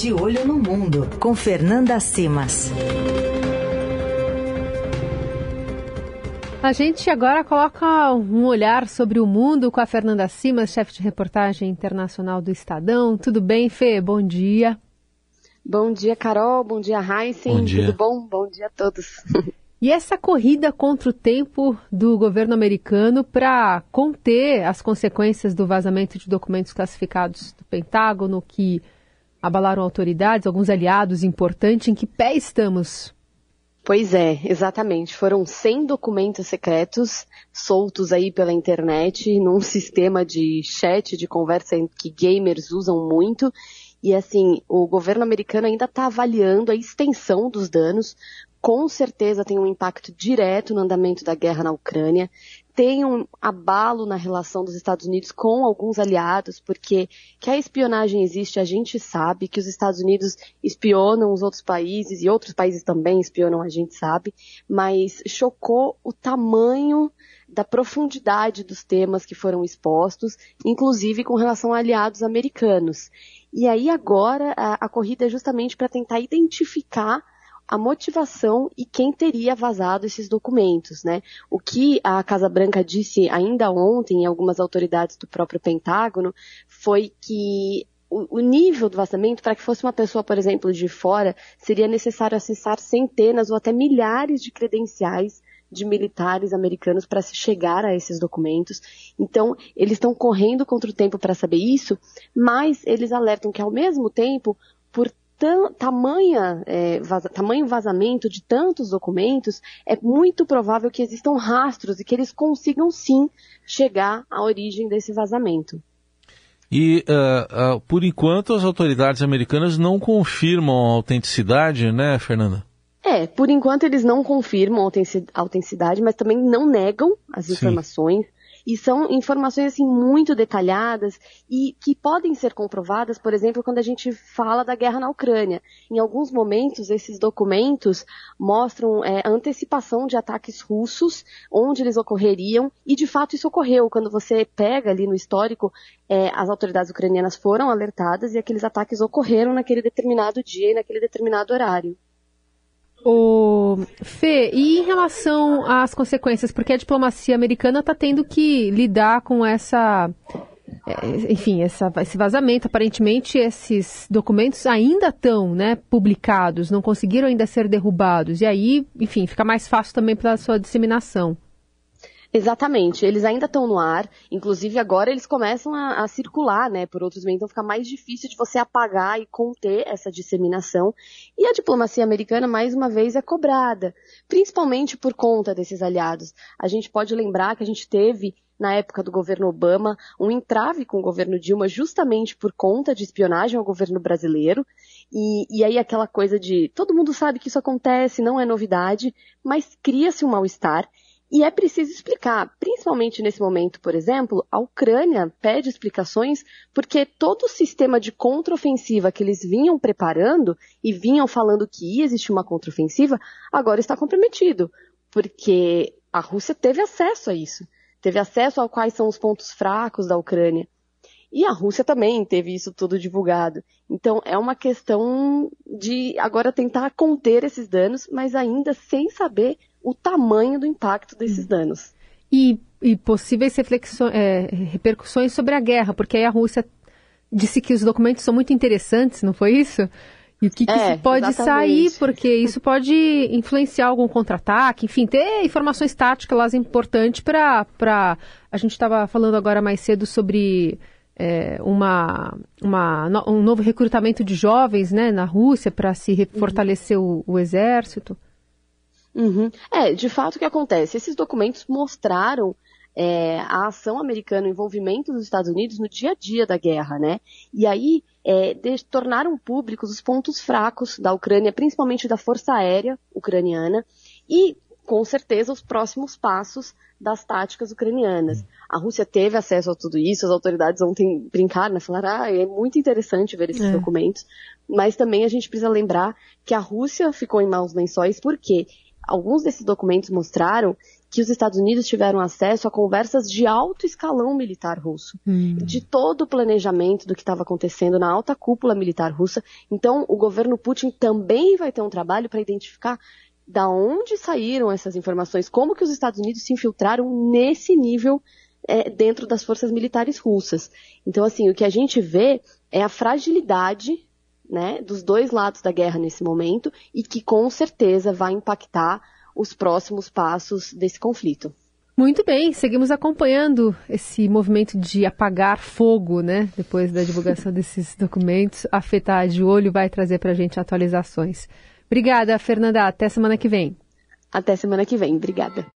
De Olho no Mundo, com Fernanda Simas. A gente agora coloca um olhar sobre o mundo com a Fernanda Simas, chefe de reportagem internacional do Estadão. Tudo bem, Fê? Bom dia. Bom dia, Carol. Bom dia, Heisen. Bom dia. Tudo bom? Bom dia a todos. E essa corrida contra o tempo do governo americano para conter as consequências do vazamento de documentos classificados do Pentágono que abalaram autoridades, alguns aliados importantes, em que pé estamos? Pois é, exatamente. Foram 100 documentos secretos soltos aí pela internet, num sistema de chat, de conversa que gamers usam muito. E assim, o governo americano ainda está avaliando a extensão dos danos, com certeza tem um impacto direto no andamento da guerra na Ucrânia, tem um abalo na relação dos Estados Unidos com alguns aliados, porque que a espionagem existe, a gente sabe, que os Estados Unidos espionam os outros países e outros países também espionam, a gente sabe, mas chocou o tamanho da profundidade dos temas que foram expostos, inclusive com relação a aliados americanos. E aí agora a, a corrida é justamente para tentar identificar a motivação e quem teria vazado esses documentos, né? O que a Casa Branca disse ainda ontem, em algumas autoridades do próprio Pentágono, foi que o, nível do vazamento, para que fosse uma pessoa, por exemplo, de fora, seria necessário acessar centenas ou até milhares de credenciais de militares americanos para se chegar a esses documentos. Então, eles estão correndo contra o tempo para saber isso, mas eles alertam que, ao mesmo tempo, por tamanha, é, vaza, tamanho vazamento de tantos documentos, é muito provável que existam rastros e que eles consigam sim chegar à origem desse vazamento. E, uh, uh, por enquanto, as autoridades americanas não confirmam a autenticidade, né, Fernanda? É, por enquanto eles não confirmam a autenticidade, mas também não negam as informações. Sim. E são informações assim muito detalhadas e que podem ser comprovadas, por exemplo, quando a gente fala da guerra na Ucrânia. Em alguns momentos, esses documentos mostram é, antecipação de ataques russos, onde eles ocorreriam, e de fato isso ocorreu. Quando você pega ali no histórico, é, as autoridades ucranianas foram alertadas e aqueles ataques ocorreram naquele determinado dia e naquele determinado horário. O Fê, e em relação às consequências, porque a diplomacia americana está tendo que lidar com essa, é, enfim, essa, esse vazamento. Aparentemente, esses documentos ainda estão, né, publicados, não conseguiram ainda ser derrubados. E aí, enfim, fica mais fácil também para sua disseminação. Exatamente, eles ainda estão no ar, inclusive agora eles começam a, a, circular, né, por outros meios, então fica mais difícil de você apagar e conter essa disseminação. E a diplomacia americana, mais uma vez, é cobrada, principalmente por conta desses aliados. A gente pode lembrar que a gente teve, na época do governo Obama, um entrave com o governo Dilma justamente por conta de espionagem ao governo brasileiro. E, e aí aquela coisa de todo mundo sabe que isso acontece, não é novidade, mas cria-se um mal-estar. E é preciso explicar, principalmente nesse momento, por exemplo, a Ucrânia pede explicações porque todo o sistema de contraofensiva que eles vinham preparando e vinham falando que ia existir uma contraofensiva, agora está comprometido, porque a Rússia teve acesso a isso, teve acesso a quais são os pontos fracos da Ucrânia. E a Rússia também teve isso tudo divulgado. Então é uma questão de agora tentar conter esses danos, mas ainda sem saber o tamanho do impacto desses hum. danos. E, e possíveis é, repercussões sobre a guerra, porque aí a Rússia disse que os documentos são muito interessantes, não foi isso? E o que, que é, pode exatamente. sair, porque isso pode influenciar algum contra-ataque, enfim, ter informações táticas lá importantes para. A gente estava falando agora mais cedo sobre é, uma, uma, um novo recrutamento de jovens né, na Rússia para se uhum. fortalecer o, o exército. Uhum. É, de fato o que acontece? Esses documentos mostraram é, a ação americana, o envolvimento dos Estados Unidos no dia a dia da guerra, né? E aí é, de, tornaram públicos os pontos fracos da Ucrânia, principalmente da Força Aérea ucraniana, e com certeza os próximos passos das táticas ucranianas. A Rússia teve acesso a tudo isso, as autoridades ontem brincaram, né, falaram, ah, é muito interessante ver esses é. documentos, mas também a gente precisa lembrar que a Rússia ficou em maus lençóis porque alguns desses documentos mostraram que os Estados Unidos tiveram acesso a conversas de alto escalão militar russo, hum. de todo o planejamento do que estava acontecendo na alta cúpula militar russa. Então, o governo Putin também vai ter um trabalho para identificar da onde saíram essas informações, como que os Estados Unidos se infiltraram nesse nível é, dentro das forças militares russas. Então, assim, o que a gente vê é a fragilidade né, dos dois lados da guerra nesse momento e que com certeza vai impactar os próximos passos desse conflito. Muito bem, seguimos acompanhando esse movimento de apagar fogo, né? Depois da divulgação desses documentos, a FETA de olho vai trazer para a gente atualizações. Obrigada, Fernanda. Até semana que vem. Até semana que vem. Obrigada.